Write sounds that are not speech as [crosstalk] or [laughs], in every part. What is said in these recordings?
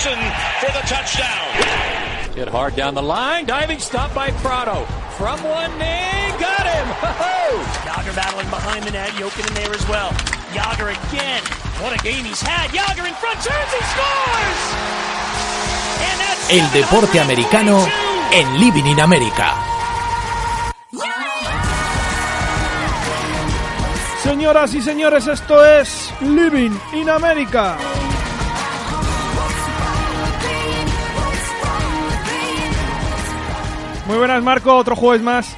That's recovered by Malik Jackson for the touchdown. Hit hard down the line. Diving stop by Prado. From one knee. Got him. [laughs] Ho-ho! Yager battling behind the net. Jokin in there as well. Yager again. What a game he's had. Yager in front. Turns. He scores. And that's El deporte americano en Living in America. Señoras y señores, esto es Living in America. Muy buenas, Marco. Otro jueves más.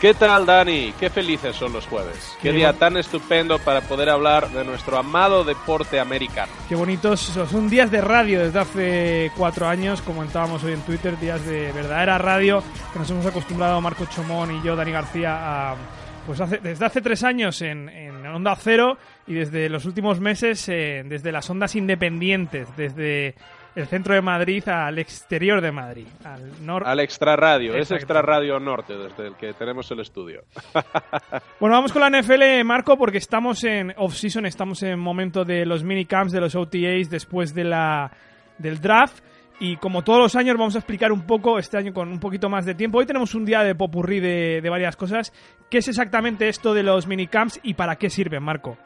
¿Qué tal, Dani? Qué felices son los jueves. Qué Qué día tan estupendo para poder hablar de nuestro amado deporte americano. Qué bonitos. Son días de radio desde hace cuatro años. Comentábamos hoy en Twitter, días de verdadera radio que nos hemos acostumbrado Marco Chomón y yo, Dani García, a. Pues hace- desde hace tres años en, en Onda Cero y desde los últimos meses eh, desde las ondas independientes, desde el centro de Madrid al exterior de Madrid, al norte. Al Extra Radio, es Exacto. Extra Radio Norte desde el que tenemos el estudio. [laughs] Bueno, vamos con la NFL, Marco, porque estamos en off-season, estamos en momento de los minicamps, de los OTAs, después de la, del draft. Y como todos los años, vamos a explicar un poco, este año con un poquito más de tiempo. Hoy tenemos un día de popurrí de, de varias cosas. ¿Qué es exactamente esto de los minicamps y para qué sirven, Marco?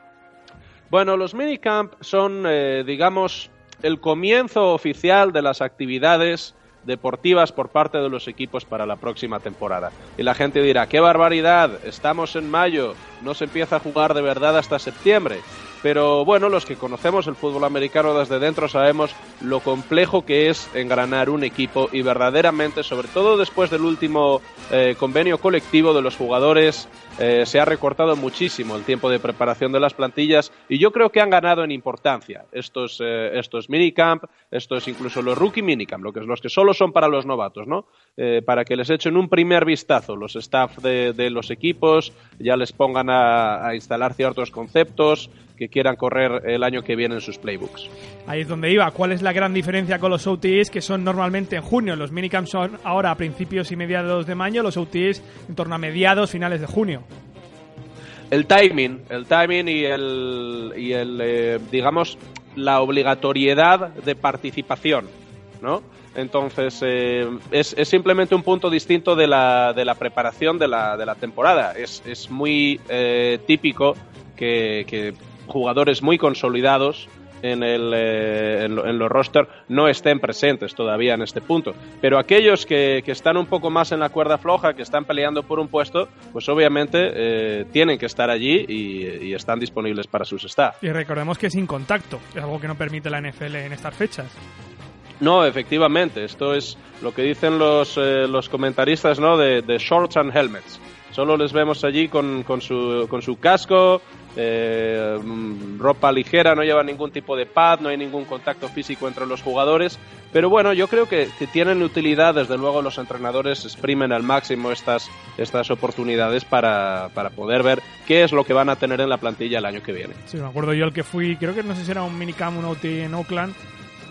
Bueno, los minicamp son, eh, digamos, el comienzo oficial de las actividades deportivas por parte de los equipos para la próxima temporada. Y la gente dirá, qué barbaridad, estamos en mayo, no se empieza a jugar de verdad hasta septiembre. Pero bueno, los que conocemos el fútbol americano desde dentro sabemos lo complejo que es engranar un equipo y verdaderamente, sobre todo después del último eh, convenio colectivo de los jugadores, eh, se ha recortado muchísimo el tiempo de preparación de las plantillas y yo creo que han ganado en importancia estos, eh, estos minicamp, estos incluso los rookie minicamp, lo que los que solo son para los novatos, ¿no? Eh, para que les echen un primer vistazo los staff de, de los equipos, ya les pongan a, a instalar ciertos conceptos que quieran correr el año que viene en sus playbooks. Ahí es donde iba. ¿Cuál es la gran diferencia con los OTAs que son normalmente en junio? Los minicamps son ahora a principios y mediados de mayo, los OTAs en torno a mediados, finales de junio. El timing, el timing y el, y el eh, digamos, la obligatoriedad de participación, ¿no? Entonces, eh, es, es simplemente un punto distinto de la, de la preparación de la, de la temporada. Es, es muy eh, típico que, que jugadores muy consolidados en, el, eh, en, lo- en los roster no estén presentes todavía en este punto. Pero aquellos que, que están un poco más en la cuerda floja, que están peleando por un puesto, pues obviamente eh, tienen que estar allí y, y están disponibles para sus staff. Y recordemos que es sin contacto, es algo que no permite la NFL en estas fechas. No, efectivamente, esto es lo que dicen los, eh, los comentaristas ¿no? de, de shorts and helmets. Solo les vemos allí con, con, su, con su casco, eh, mm, ropa ligera, no llevan ningún tipo de pad, no hay ningún contacto físico entre los jugadores. Pero bueno, yo creo que, que tienen utilidad, desde luego los entrenadores exprimen al máximo estas, estas oportunidades para, para poder ver qué es lo que van a tener en la plantilla el año que viene. Sí, me acuerdo yo el que fui, creo que no sé si era un minicamp, un OT en Oakland.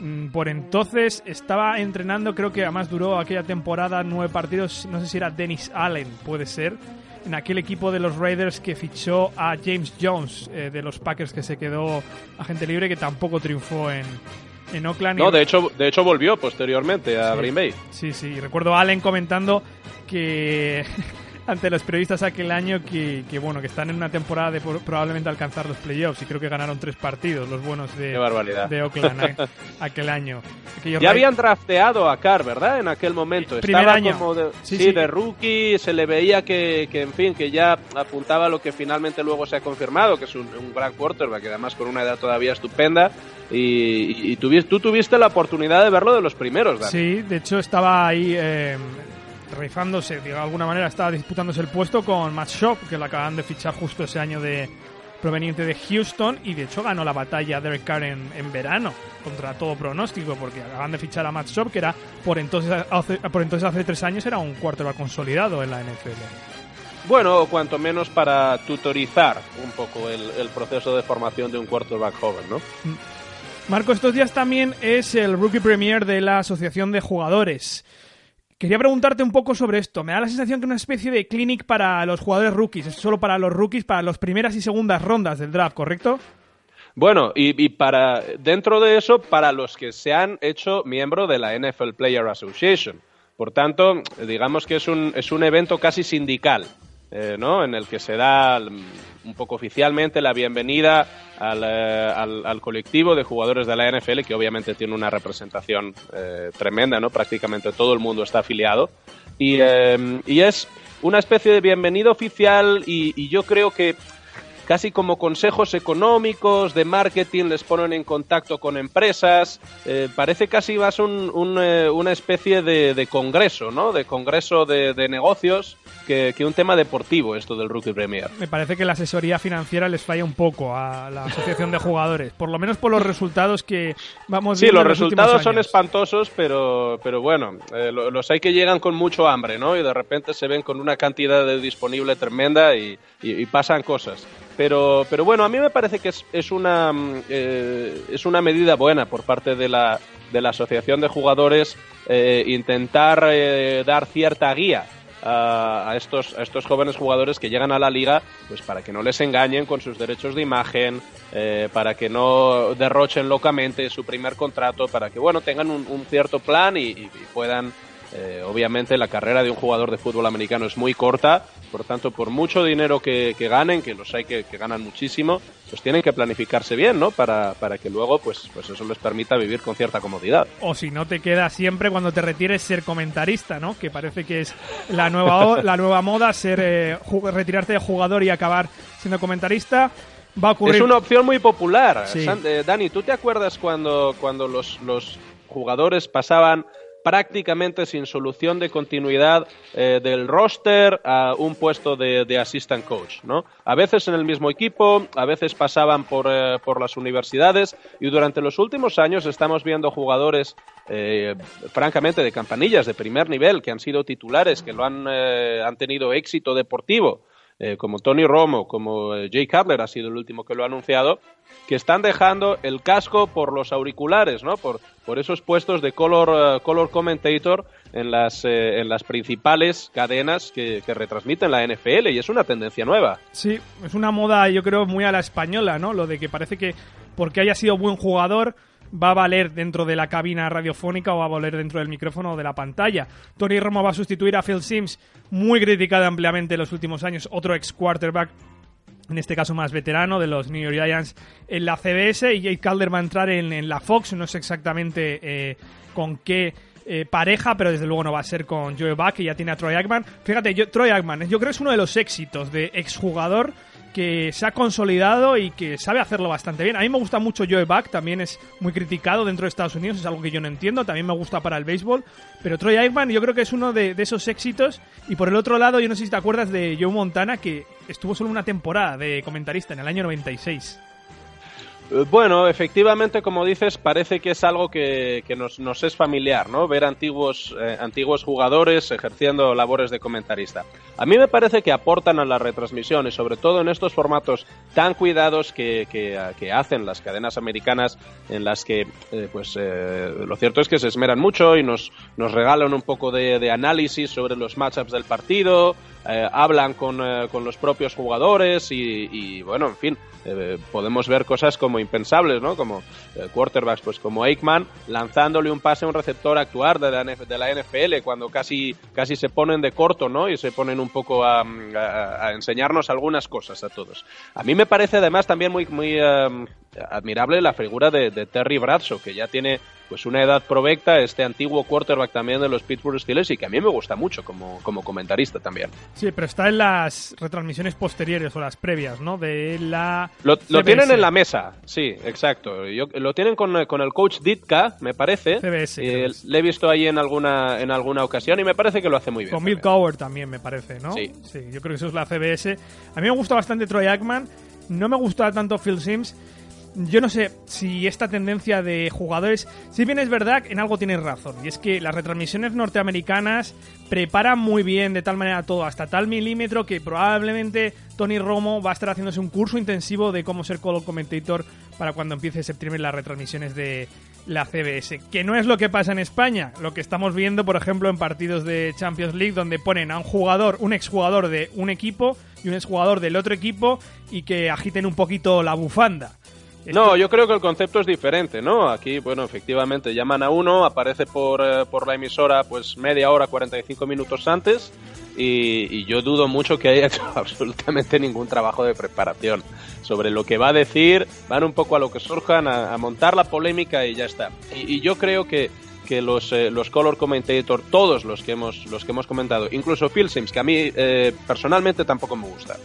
Mm, Por entonces estaba entrenando, creo que además duró aquella temporada nueve partidos, no sé si era Dennis Allen, puede ser, en aquel equipo de los Raiders que fichó a James Jones eh, de los Packers que se quedó agente libre que tampoco triunfó en, en Oakland. No, de hecho, de hecho volvió posteriormente a Sí. Green Bay. Sí, sí, recuerdo a Allen comentando que [laughs] ante los periodistas aquel año que, que, bueno, que están en una temporada de por- probablemente alcanzar los playoffs y creo que ganaron tres partidos los buenos de, de Oakland a- aquel año. Aquellos Ya habían drafteado a Carr, ¿verdad? En aquel momento. Primer Estaba año. como de, Sí, sí, sí. de rookie, se le veía que, que, en fin, que ya apuntaba a lo que finalmente luego se ha confirmado, que es un, un gran quarterback, que además con una edad todavía estupenda. Y, y- y tuvi- tú tuviste la oportunidad de verlo de los primeros, Dani. Sí, de hecho estaba ahí eh, rifándose, de alguna manera estaba disputándose el puesto con Matt Shop, que lo acaban de fichar justo ese año de proveniente de Houston y de hecho ganó la batalla Derek Carr en, en verano contra todo pronóstico porque acaban de fichar a Matt Shop que era por entonces hace, por entonces hace tres años era un quarterback consolidado en la NFL. Bueno, o cuanto menos para tutorizar un poco el, el proceso de formación de un quarterback joven, ¿no? Marco, estos días también es el Rookie Premier de la Asociación de Jugadores. Quería preguntarte un poco sobre esto. Me da la sensación que es una especie de clinic para los jugadores rookies. Es solo para los rookies, para las primeras y segundas rondas del draft, ¿correcto? Bueno, y, para dentro de eso, para los que se han hecho miembro de la NFL Player Association. Por tanto, digamos que es un, es un evento casi sindical, eh, ¿no? En el que se da un poco oficialmente la bienvenida eh, al, colectivo de jugadores de la NFL, que obviamente tiene una representación eh, tremenda, ¿no? Prácticamente todo el mundo está afiliado. Y, y es una especie de bienvenida oficial y yo creo que casi como consejos económicos, de marketing, les ponen en contacto con empresas. Parece casi más un, una especie de, congreso, ¿no? De congreso de, negocios que, un tema deportivo, esto del Rookie Premier. Me parece que la asesoría financiera les falla un poco a la asociación de jugadores, por lo menos por los resultados que vamos Sí, los, los resultados son espantosos, pero, pero bueno, eh, los hay que llegan con mucho hambre, ¿no? Y de repente se ven con una cantidad de disponible tremenda y pasan cosas. Pero, pero bueno, a mí me parece que es, es una, mm, eh, es una medida buena por parte de la, de la Asociación de Jugadores eh, intentar eh, dar cierta guía a, estos, a estos jóvenes jugadores que llegan a la liga, pues para que no les engañen con sus derechos de imagen, para que no derrochen locamente su primer contrato, para que bueno tengan un, cierto plan y puedan eh, obviamente la carrera de un jugador de fútbol americano es muy corta, por tanto, por mucho dinero que, ganen, que los hay que, ganan muchísimo, pues tienen que planificarse bien, ¿no? Para, para que luego, pues, pues eso les permita vivir con cierta comodidad. O si no, te queda siempre cuando te retires ser comentarista, ¿no? Que parece que es la nueva, la nueva moda, ser eh, retirarte de jugador y acabar siendo comentarista. Va a ocurrir. Es una opción muy popular. Eh, Dani, ¿tú te acuerdas cuando, cuando los, los jugadores pasaban prácticamente sin solución de continuidad eh, del roster a un puesto de, assistant coach, ¿no? A veces en el mismo equipo, a veces pasaban por, eh, por las universidades y durante los últimos años estamos viendo jugadores eh, francamente de campanillas de primer nivel que han sido titulares, que lo han, han tenido éxito deportivo. Como Tony Romo, como Jay Cutler ha sido el último que lo ha anunciado, que están dejando el casco por los auriculares, ¿no? Por, por esos puestos de color, eh, color commentator en las, eh, en las principales cadenas que, que, retransmiten la NFL y es una tendencia nueva. Sí, es una moda yo creo muy a la española, ¿no? Lo de que parece que porque haya sido buen jugador va a valer dentro de la cabina radiofónica o va a valer dentro del micrófono o de la pantalla. Tony Romo va a sustituir a Phil Sims, muy criticado ampliamente en los últimos años, otro ex quarterback en este caso más veterano, de los New York Giants en la CBS y Jake Calder va a entrar en, la Fox, no sé exactamente eh, con qué eh, pareja, pero desde luego no va a ser con Joe Buck, que ya tiene a Troy Aikman. Fíjate, Troy Aikman, yo creo que es uno de los éxitos de exjugador que se ha consolidado y que sabe hacerlo bastante bien. A mí me gusta mucho Joe Buck, también es muy criticado dentro de Estados Unidos, es algo que yo no entiendo, también me gusta para el béisbol, pero Troy Aikman yo creo que es uno de, esos éxitos. Y por el otro lado, yo no sé si te acuerdas de Joe Montana, que estuvo solo una temporada de comentarista en el año 96. Eh, bueno, efectivamente, como dices, parece que es algo que, nos, es familiar, ¿no? Ver antiguos, eh, antiguos jugadores ejerciendo labores de comentarista. A mí me parece que aportan a la retransmisión y sobre todo en estos formatos tan cuidados que, que, hacen las cadenas americanas en las que, eh, pues, lo cierto es que se esmeran mucho y nos, nos regalan un poco de, de análisis sobre los matchups del partido, hablan con, con, los propios jugadores y, y bueno, en fin, podemos ver cosas como impensables, ¿no? Como eh, quarterbacks, pues como Aikman, lanzándole un pase a un receptor a actuar de la, de la NFL cuando casi, casi se ponen de corto, ¿no? Y se ponen un poco a, enseñarnos algunas cosas a todos. A mí me parece además también muy, muy eh, admirable la figura de, de Terry Bradshaw, que ya tiene pues una edad provecta, este antiguo quarterback también de los Pittsburgh Steelers y que a mí me gusta mucho como, como comentarista también. Sí, pero está en las retransmisiones posteriores o las previas, ¿no? De la... Lo, tienen en la mesa, sí, exacto. Yo, lo tienen con, con, el coach Ditka, me parece. CBS. le he visto ahí en alguna, en alguna ocasión y me parece que lo hace muy bien. Con Bill Cowher también, me parece, ¿no? Sí. Sí, yo creo que eso es la CBS. A mí me gusta bastante Troy Aikman, no me gusta tanto Phil Sims yo no sé si esta tendencia de jugadores, si bien es verdad, en algo tienes razón, y es que las retransmisiones norteamericanas preparan muy bien de tal manera todo, hasta tal milímetro que probablemente Tony Romo va a estar haciéndose un curso intensivo de cómo ser color commentator para cuando empiece septiembre las retransmisiones de la CBS, que no es lo que pasa en España, lo que estamos viendo, por ejemplo, en partidos de Champions League donde ponen a un jugador, un exjugador de un equipo y un exjugador del otro equipo y que agiten un poquito la bufanda No, yo creo que el concepto es diferente, ¿no? Aquí, bueno, efectivamente, llaman a uno, aparece por, eh, por la emisora pues media hora, 45 minutos antes, y, yo dudo mucho que haya [laughs] hecho absolutamente ningún trabajo de preparación sobre lo que va a decir, van un poco a lo que surjan, a, a montar la polémica y ya está. Y, y yo creo que, que los, eh, los color commentator, todos los que hemos, los que hemos comentado, incluso Phil Sims, que a mí eh, personalmente tampoco me gusta,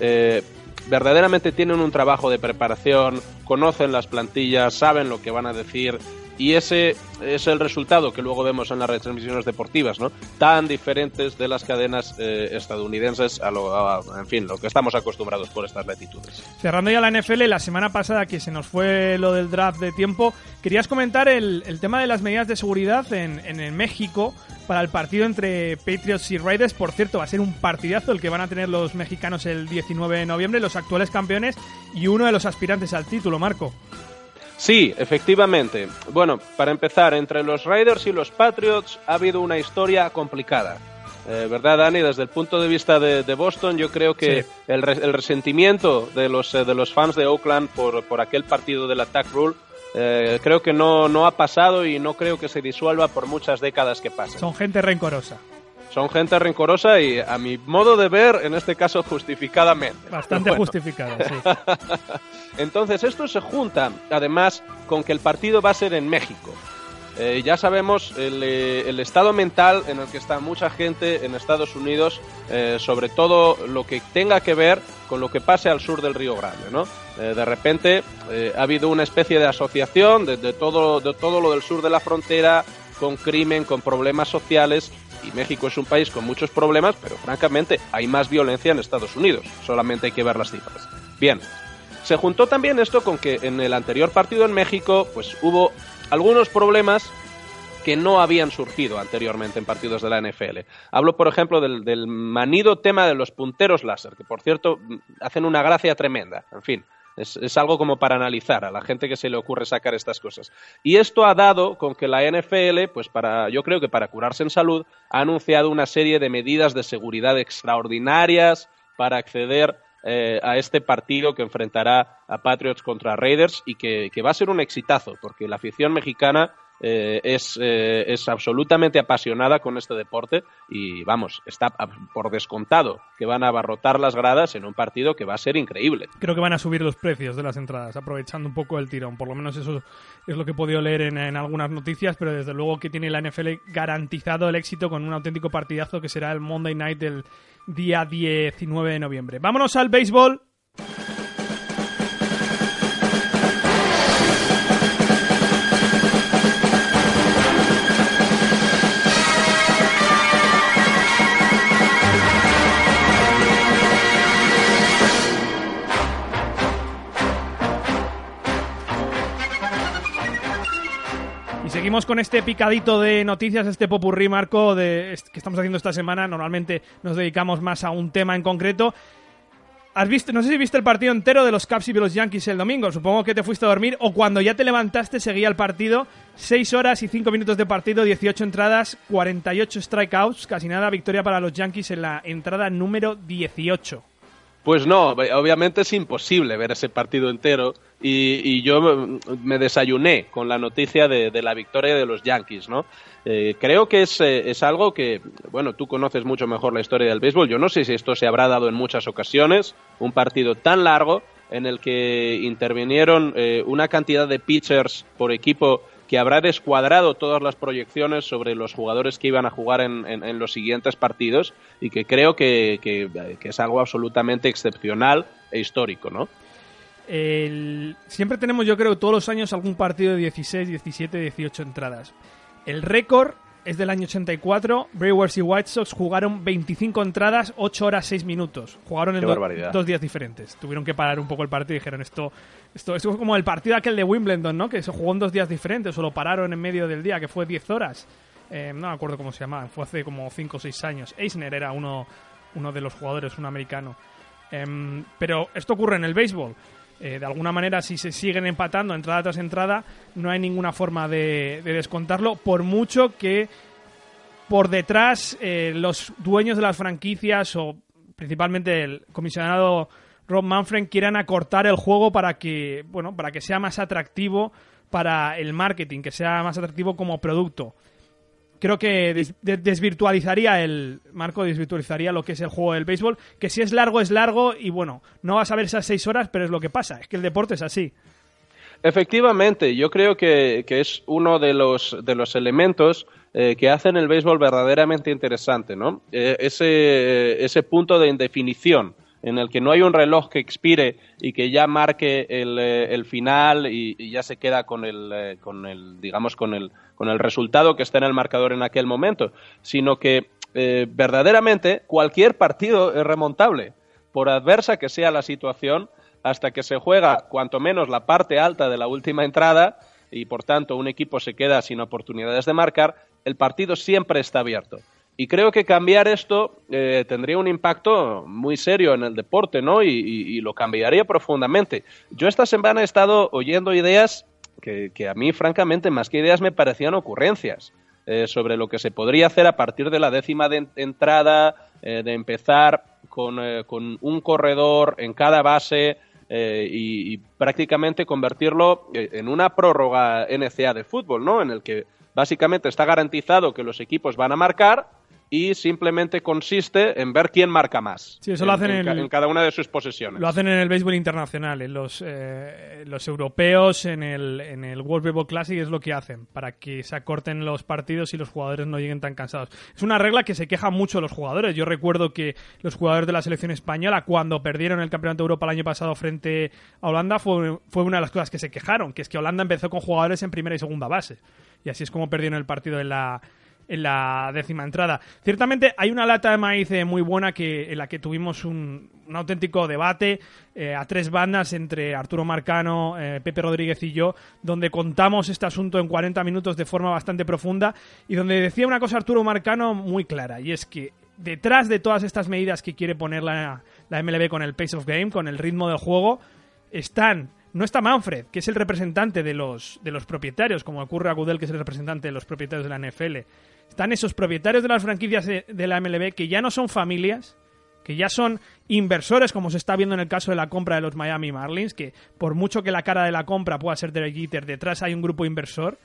eh, verdaderamente tienen un trabajo de preparación, conocen las plantillas, saben lo que van a decir y ese es el resultado que luego vemos en las retransmisiones deportivas, ¿no? Tan diferentes de las cadenas eh, estadounidenses a lo, a, en fin, lo que estamos acostumbrados por estas latitudes. Cerrando ya la NFL, la semana pasada que se nos fue lo del draft de tiempo, querías comentar el, el tema de las medidas de seguridad en, en, en, México para el partido entre Patriots y Raiders. Por cierto, va a ser un partidazo el que van a tener los mexicanos el 19 de noviembre, los actuales campeones y uno de los aspirantes al título, Marco. Sí, efectivamente. Bueno, para empezar, entre los Raiders y los Patriots ha habido una historia complicada. Eh, ¿Verdad, Dani? Desde el punto de vista de, de Boston, yo creo que sí. el, re, el, resentimiento de los, eh, de los fans de Oakland por, por aquel partido del Attack Rule eh, creo que no, no ha pasado y no creo que se disuelva por muchas décadas que pasen. Son gente rencorosa. Son gente rencorosa y, a mi modo de ver, en este caso justificadamente. Bastante bueno. justificada, sí. [laughs] Entonces, esto se junta, además, con que el partido va a ser en México. Eh, ya sabemos el, eh, el, estado mental en el que está mucha gente en Estados Unidos, eh, sobre todo lo que tenga que ver con lo que pase al sur del Río Grande, ¿no? Eh, de repente ha habido una especie de asociación de, de, todo, de todo lo del sur de la frontera, con crimen, con problemas sociales, y México es un país con muchos problemas, pero francamente hay más violencia en Estados Unidos, solamente hay que ver las cifras. Bien, se juntó también esto con que en el anterior partido en México, pues hubo algunos problemas que no habían surgido anteriormente en partidos de la NFL. Hablo, por ejemplo, del, del, manido tema de los punteros láser, que por cierto hacen una gracia tremenda. En fin, es, es, algo como para analizar a la gente que se le ocurre sacar estas cosas. Y esto ha dado con que la NFL, pues para, yo creo que para curarse en salud, ha anunciado una serie de medidas de seguridad extraordinarias para acceder eh, a este partido que enfrentará a Patriots contra Raiders y que, que va a ser un exitazo, porque la afición mexicana eh, es, eh, es, absolutamente apasionada con este deporte y vamos, está por descontado que van a abarrotar las gradas en un partido que va a ser increíble. Creo que van a subir los precios de las entradas, aprovechando un poco el tirón, por lo menos eso es lo que he podido leer en, en algunas noticias, pero desde luego que tiene la NFL garantizado el éxito con un auténtico partidazo que será el Monday Night del día 19 de noviembre. Vámonos al béisbol. Con este picadito de noticias, este popurrí, Marco, de, que estamos haciendo esta semana. Normalmente nos dedicamos más a un tema en concreto. ¿Has visto, no sé si viste el partido entero de los Caps y de los Yankees el domingo. Supongo que te fuiste a dormir o cuando ya te levantaste seguía el partido. 6 horas y 5 minutos de partido, 18 entradas, 48 strikeouts, casi nada victoria para los Yankees en la entrada número 18. Pues no, obviamente es imposible ver ese partido entero y, yo me desayuné con la noticia de, de, la victoria de los Yankees, ¿no? Eh, creo que es, eh, es, algo que, bueno, tú conoces mucho mejor la historia del béisbol. Yo no sé si esto se habrá dado en muchas ocasiones, un partido tan largo en el que intervinieron eh, una cantidad de pitchers por equipo que habrá descuadrado todas las proyecciones sobre los jugadores que iban a jugar en, los siguientes partidos y que creo que, es algo absolutamente excepcional e histórico, ¿no? Siempre tenemos, yo creo, todos los años algún partido de 16, 17, 18 entradas. El récord es del año 84. Brewers y White Sox jugaron 25 entradas, 8 horas 6 minutos. Jugaron en do dos días diferentes. Tuvieron que parar un poco el partido y dijeron esto, esto, esto es como el partido aquel de Wimbledon, ¿no? Que se jugó en dos días diferentes o lo pararon en medio del día, que fue 10 horas. Eh, no me acuerdo cómo se llamaba, fue hace como 5 o 6 años. Eisner era uno, uno de los jugadores, un americano. Eh, pero esto ocurre en el béisbol. Eh, de alguna manera, si se siguen empatando entrada tras entrada, no hay ninguna forma de, de descontarlo, por mucho que por detrás eh, los dueños de las franquicias o principalmente el comisionado Rob Manfred quieran acortar el juego para que, bueno, para que sea más atractivo para el marketing, que sea más atractivo como producto. Creo que des- de- desvirtualizaría el marco, desvirtualizaría lo que es el juego del béisbol, que si es largo es largo y bueno, no vas a ver esas seis horas, pero es lo que pasa, es que el deporte es así. Efectivamente, yo creo que, que es uno de los, de los elementos eh, que hacen el béisbol verdaderamente interesante, ¿no? Eh, ese, ese punto de indefinición en el que no hay un reloj que expire y que ya marque el, eh, el final y, y ya se queda con el, eh, con el digamos, con el, con el resultado que está en el marcador en aquel momento, sino que eh, verdaderamente cualquier partido es remontable, por adversa que sea la situación, hasta que se juega cuanto menos la parte alta de la última entrada y por tanto un equipo se queda sin oportunidades de marcar, el partido siempre está abierto. Y creo que cambiar esto eh, tendría un impacto muy serio en el deporte, ¿no? Y, y- y lo cambiaría profundamente. Yo esta semana he estado oyendo ideas que, a mí, francamente, más que ideas me parecían ocurrencias eh, sobre lo que se podría hacer a partir de la décima de en- entrada, eh, de empezar con, eh, con un corredor en cada base eh, y, y prácticamente convertirlo eh, en una prórroga NCA de fútbol, ¿no? En el que básicamente está garantizado que los equipos van a marcar y simplemente consiste en ver quién marca más Sí, eso lo en- hacen en, cada una de sus posesiones. Lo hacen en el béisbol internacional, en los, eh, los europeos, en el, en el World Baseball Classic es lo que hacen, para que se acorten los partidos y los jugadores no lleguen tan cansados. Es una regla que se quejan mucho los jugadores. Yo recuerdo que los jugadores de la selección española, cuando perdieron el Campeonato de Europa el año pasado frente a Holanda, fue, fue una de las cosas que se quejaron, que es que Holanda empezó con jugadores en primera y segunda base. Y así es como perdieron el partido en la, en la décima entrada. Ciertamente hay una lata de maíz eh, muy buena que, en la que tuvimos un, un auténtico debate eh, a tres bandas entre Arturo Marcano, eh, Pepe Rodríguez y yo, donde contamos este asunto en 40 minutos de forma bastante profunda y donde decía una cosa Arturo Marcano muy clara, y es que detrás de todas estas medidas que quiere poner la, la MLB con el pace of game, con el ritmo del juego, están no está Manfred, que es el representante de los, de los propietarios, como ocurre a Goodell, que es el representante de los propietarios de la NFL. Están esos propietarios de las franquicias de, la MLB que ya no son familias, que ya son inversores, como se está viendo en el caso de la compra de los Miami Marlins, que por mucho que la cara de la compra pueda ser Derek Jeter, detrás hay un grupo inversor.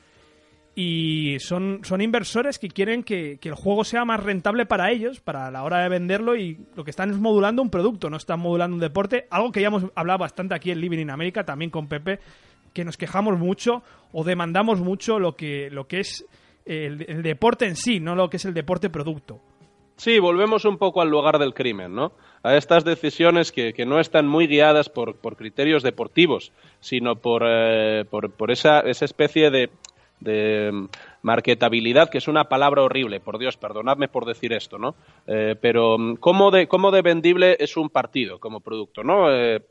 Y son, son inversores que quieren que, que el juego sea más rentable para ellos, para la hora de venderlo, y lo que están es modulando un producto, no están modulando un deporte, algo que ya hemos hablado bastante aquí en Living in America, también con Pepe, que nos quejamos mucho o demandamos mucho lo que, lo que es el, deporte en sí, no lo que es el deporte producto. Sí, volvemos un poco al lugar del crimen, ¿no? A estas decisiones que, que no están muy guiadas por, por criterios deportivos, sino por, eh, por, por esa, esa especie de, marketabilidad, que es una palabra horrible, por Dios, perdonadme por decir esto, ¿no? Eh, pero mm, ¿cómo de, ¿cómo de vendible es un partido como producto, ¿no? Eh,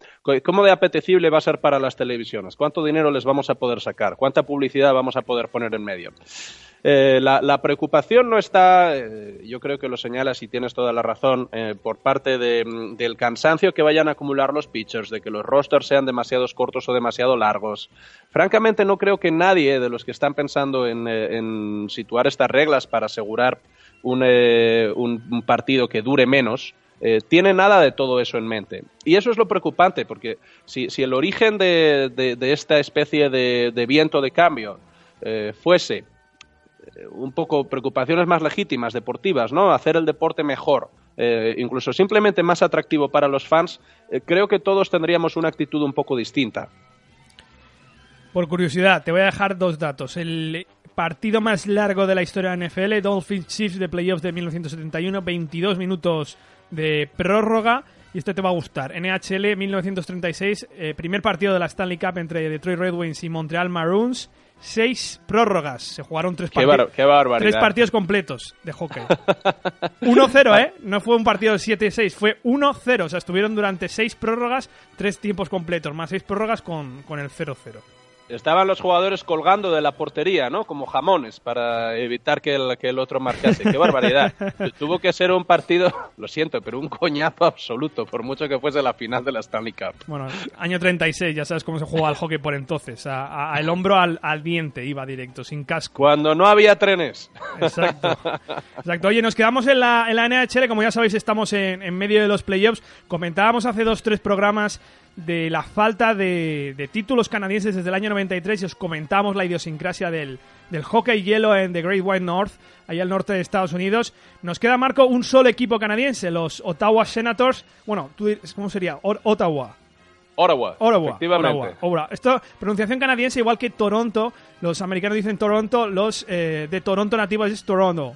¿Cómo de apetecible va a ser para las televisiones? ¿Cuánto dinero les vamos a poder sacar? ¿Cuánta publicidad vamos a poder poner en medio? Eh, la, preocupación no está, yo creo que lo señalas y tienes toda la razón, por parte mm, del cansancio que vayan a acumular los pitchers, de que los rosters sean demasiados cortos o demasiado largos. Francamente, no creo que nadie de los que están pensando en, en situar estas reglas para asegurar un, eh, un- partido que dure menos, eh, tiene nada de todo eso en mente. Y eso es lo preocupante, porque si, si el origen de, de- esta especie de, viento de cambio eh, fuese eh, un poco preocupaciones más legítimas, deportivas, ¿no? Hacer el deporte mejor, incluso simplemente más atractivo para los fans, creo que todos tendríamos una actitud un poco distinta. Por curiosidad, te voy a dejar dos datos. El partido más largo de la historia de la NFL, Dolphins Chiefs de playoffs de 1971, 22 minutos de prórroga. Y esto te va a gustar. NHL 1936, eh, primer partido de la Stanley Cup entre Detroit Red Wings y Montreal Maroons. Seis prórrogas. Se jugaron tres, Qué, bar- qué tres partidos completos de hockey. [laughs] 1-0, ¿eh? No fue un partido de 7-6, fue 1-0. O sea, estuvieron durante seis prórrogas, tres tiempos completos, más seis prórrogas con, con el 0-0. Estaban los jugadores colgando de la portería, ¿no? Como jamones para evitar que el, que el otro marcase. ¡Qué barbaridad! [laughs] Tuvo que ser un partido, lo siento, pero un coñazo absoluto, por mucho que fuese la final de la Stanley Cup. Bueno, año 36, ya sabes cómo se jugaba el hockey por entonces. A, a- el hombro al, al diente iba directo, sin casco. Cuando no había trenes. Exacto. [laughs] Exacto. Oye, nos quedamos en la, en la NHL, como ya sabéis, estamos en, en medio de los playoffs. Comentábamos hace dos, tres programas de la falta de, de títulos canadienses desde el año 93 y os comentamos la idiosincrasia del, del hockey hielo en The Great White North, allá al norte de Estados Unidos. Nos queda, Marco, un solo equipo canadiense, los Ottawa Senators. Bueno, tú, ¿cómo sería? Ottawa. Ottawa. Ottawa, Efectivamente. Ottawa, Ottawa. Esto, pronunciación canadiense, igual que Toronto. Los americanos dicen Toronto, los eh, de Toronto nativos es Toronto.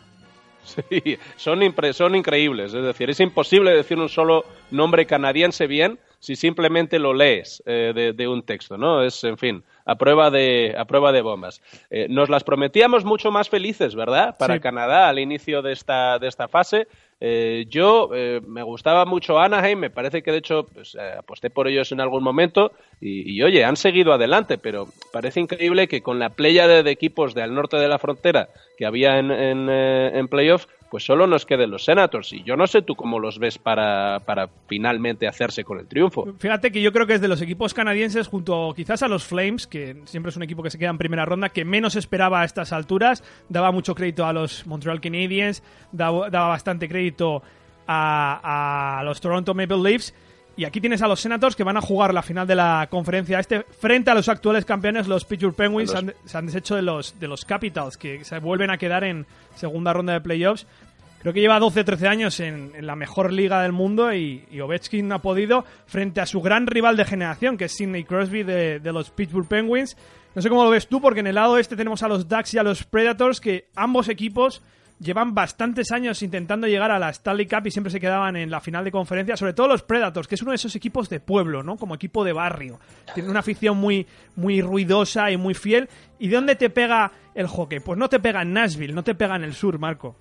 Sí, son, son increíbles. Es decir, es imposible decir un solo nombre canadiense bien si simplemente lo lees eh, de, de un texto, ¿no? Es, en fin, a prueba de, a prueba de bombas. Eh, nos las prometíamos mucho más felices, ¿verdad? Para Sí. Canadá al inicio de esta, de esta fase. Eh, yo eh, me gustaba mucho Anaheim, me parece que de hecho pues, eh, aposté por ellos en algún momento y, y, oye, han seguido adelante, pero parece increíble que con la playa de, de equipos de al norte de la frontera que había en, en, en playoff, pues solo nos queden los Senators. Y yo no sé tú cómo los ves para, para finalmente hacerse con el triunfo. Fíjate que yo creo que es de los equipos canadienses, junto quizás a los Flames, que siempre es un equipo que se queda en primera ronda, que menos esperaba a estas alturas. Daba mucho crédito a los Montreal Canadiens, daba, bastante crédito a, a los Toronto Maple Leafs. Y aquí tienes a los Senators que van a jugar la final de la conferencia este frente a los actuales campeones, los Pittsburgh Penguins. Los- Han- se han deshecho de los, de los Capitals, que se vuelven a quedar en segunda ronda de playoffs. Creo que lleva 12-13 años en, en la mejor liga del mundo y, y Ovechkin no ha podido frente a su gran rival de generación, que es Sidney Crosby de, de los Pittsburgh Penguins. No sé cómo lo ves tú, porque en el lado este tenemos a los Ducks y a los Predators, que ambos equipos llevan bastantes años intentando llegar a la Stanley Cup y siempre se quedaban en la final de conferencia, sobre todo los Predators, que es uno de esos equipos de pueblo, ¿no? Como equipo de barrio. Tiene una afición muy, muy ruidosa y muy fiel. ¿Y de dónde te pega el hockey? Pues no te pega en Nashville, no te pega en el sur, Marco.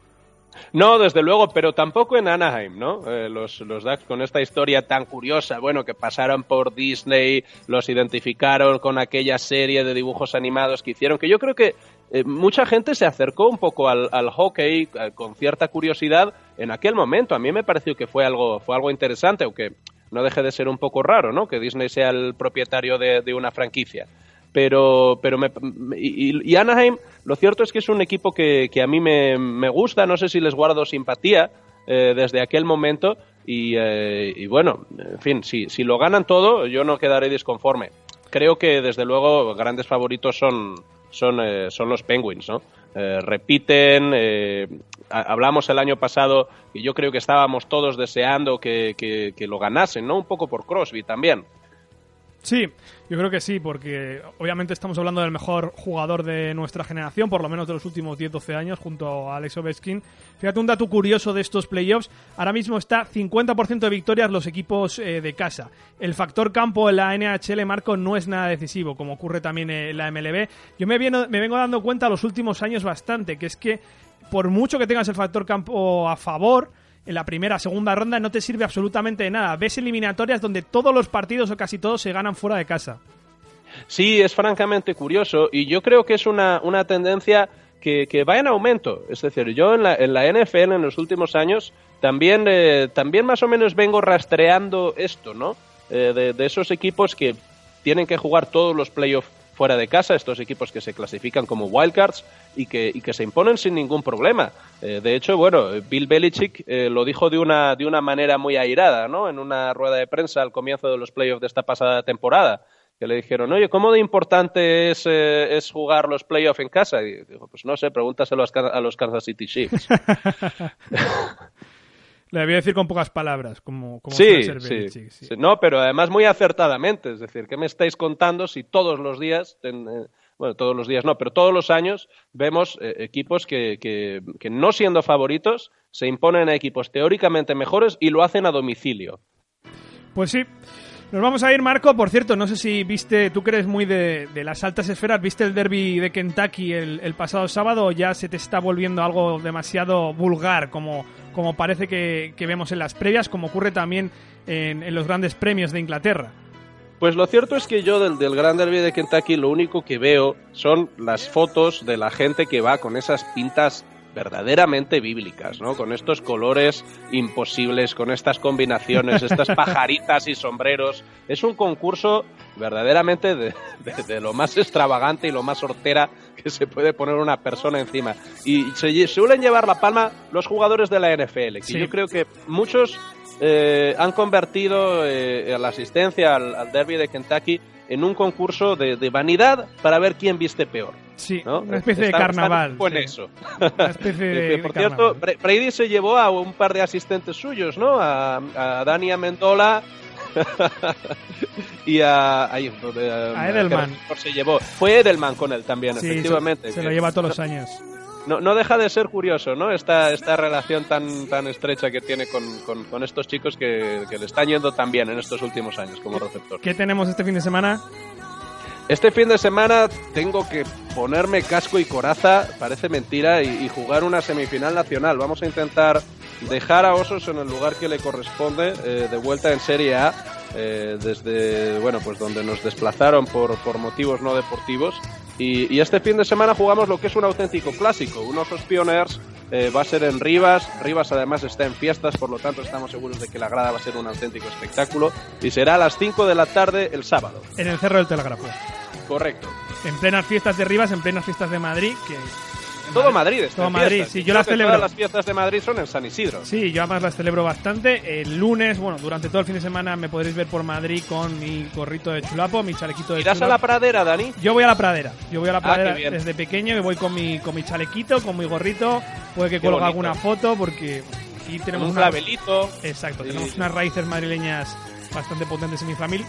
No, desde luego, pero tampoco en Anaheim, ¿no? Eh, los, los Ducks con esta historia tan curiosa, bueno, que pasaron por Disney, los identificaron con aquella serie de dibujos animados que hicieron, que yo creo que eh, mucha gente se acercó un poco al, al hockey eh, con cierta curiosidad en aquel momento. A mí me pareció que fue algo, fue algo interesante, aunque no deje de ser un poco raro, ¿no? Que Disney sea el propietario de, de una franquicia pero pero me, y, y Anaheim lo cierto es que es un equipo que, que a mí me, me gusta no sé si les guardo simpatía eh, desde aquel momento y, eh, y bueno en fin si, si lo ganan todo yo no quedaré disconforme. Creo que desde luego grandes favoritos son son eh, son los Penguins no Eh, repiten eh, ha- hablamos el año pasado y yo creo que estábamos todos deseando que, que lo ganasen no un poco por Crosby también Sí, yo creo que sí, porque obviamente estamos hablando del mejor jugador de nuestra generación, por lo menos de los últimos 10-12 años, junto a Alex Ovechkin. Fíjate un dato curioso de estos playoffs. Ahora mismo está 50% de victorias los equipos eh, de casa. El factor campo en la NHL, Marco, no es nada decisivo, como ocurre también en la MLB. Yo me, me vengo dando cuenta los últimos años bastante, que es que por mucho que tengas el factor campo a favor, en la primera, segunda ronda no te sirve absolutamente de nada. Ves eliminatorias donde todos los partidos o casi todos se ganan fuera de casa. Sí, es francamente curioso y yo creo que es una, una tendencia que, que va en aumento. Es decir, yo en la, en la NFL en los últimos años también, eh, también más o menos vengo rastreando esto, ¿no? Eh, de, de esos equipos que tienen que jugar todos los playoffs fuera de casa, estos equipos que se clasifican como wildcards y que, y que se imponen sin ningún problema. Eh, de hecho, bueno, Bill Belichick eh, lo dijo de una, de una manera muy airada, ¿no? En una rueda de prensa al comienzo de los playoffs de esta pasada temporada que le dijeron, oye, ¿cómo de importante es, eh, es jugar los playoffs en casa? Y dijo, pues no sé, pregúntaselo a a los Kansas City Chiefs. [laughs] Le voy a decir con pocas palabras, como, como sí, ser sí, Belichick, sí. sí. No, pero además muy acertadamente. Es decir, ¿qué me estáis contando si todos los días, eh, bueno, todos los días no, pero todos los años vemos eh, equipos que, que, que no siendo favoritos se imponen a equipos teóricamente mejores y lo hacen a domicilio? Pues sí. Nos vamos a ir, Marco. Por cierto, no sé si viste, tú que eres muy de, las altas esferas, ¿viste el derby de Kentucky el, el pasado sábado o ya se te está volviendo algo demasiado vulgar, como, como parece que, que vemos en las previas, como ocurre también en, en los grandes premios de Inglaterra? Pues lo cierto es que yo del, del Gran Derby de Kentucky lo único que veo son las fotos de la gente que va con esas pintas verdaderamente bíblicas, ¿no? Con estos colores imposibles, con estas combinaciones, estas [laughs] pajaritas y sombreros. Es un concurso verdaderamente de, de- de lo más extravagante y lo más hortera que se puede poner una persona encima. Y se suelen llevar la palma los jugadores de la NFL, que Sí. yo creo que muchos eh, han convertido eh, la asistencia al, al derby de Kentucky en un concurso de, de vanidad para ver quién viste peor. Sí, ¿no? una especie de Están- carnaval. en sí. eso. Una especie [laughs] de, por cierto, carnaval. Bra- Brady se llevó a un par de asistentes suyos, ¿no? A, a Dani Amendola [laughs] y a, A Edelman. que mejor se llevó. Fue Edelman con él también, Sí, efectivamente. Se, se lo lleva todos los años. no, no deja de ser curioso, ¿no? Esta, esta relación tan, tan estrecha que tiene con, con- con estos chicos que, que le están yendo tan bien en estos últimos años como receptor. ¿Qué tenemos este fin de semana? Este fin de semana tengo que ponerme casco y coraza, parece mentira, y, y jugar una semifinal nacional. Vamos a intentar dejar a Osos en el lugar que le corresponde, eh, de vuelta en Serie A, eh, desde, bueno, pues donde nos desplazaron por, por motivos no deportivos. Y, y este fin de semana jugamos lo que es un auténtico clásico, un Osos Pioners. Eh, va a ser en Rivas, Rivas además está en fiestas, por lo tanto estamos seguros de que la grada va a ser un auténtico espectáculo y será a las 5 de la tarde el sábado. En el Cerro del Telégrafo. Correcto. En plenas fiestas de Rivas, en plenas fiestas de Madrid. Que... Todo Madrid está Todo en Madrid, sí, yo las celebro. Todas las fiestas de Madrid son en San Isidro. Sí, yo además las celebro bastante. El lunes, bueno, durante todo el fin de semana me podréis ver por Madrid con mi gorrito de chulapo, mi chalequito de ¿Irás a chulapo. la pradera, Dani? Yo voy a la pradera. Yo voy a la Ah, pradera desde pequeño, que voy con mi, con mi chalequito, con mi gorrito. Puede que bonito. alguna foto porque aquí tenemos un una-. Exacto, Sí. tenemos unas raíces madrileñas bastante potentes en mi familia.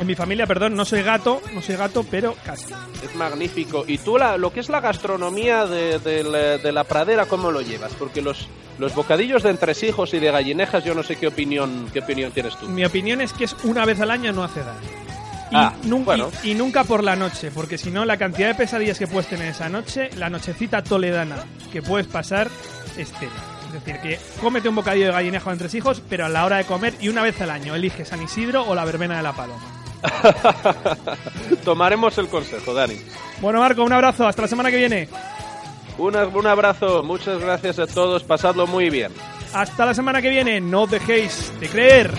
En mi familia, perdón, no soy gato, no soy gato, pero casi. Es magnífico. ¿Y tú la, lo que es la gastronomía de, de la, de la pradera, cómo lo llevas? Porque los, los bocadillos de entresijos y de gallinejas, yo no sé qué opinión, qué opinión tienes tú. Mi opinión es que es una vez al año no hace daño. Y, Ah, nun- bueno. y- y nunca por la noche, porque si no, la cantidad de pesadillas que puedes tener esa noche, la nochecita toledana que puedes pasar, es tela. Es decir, que cómete un bocadillo de gallinejo entre hijos, pero a la hora de comer y una vez al año elige San Isidro o la verbena de la paloma. [laughs] Tomaremos el consejo, Dani. Bueno, Marco, un abrazo, hasta la semana que viene. Un abrazo, muchas gracias a todos, pasadlo muy bien. Hasta la semana que viene, no dejéis de creer.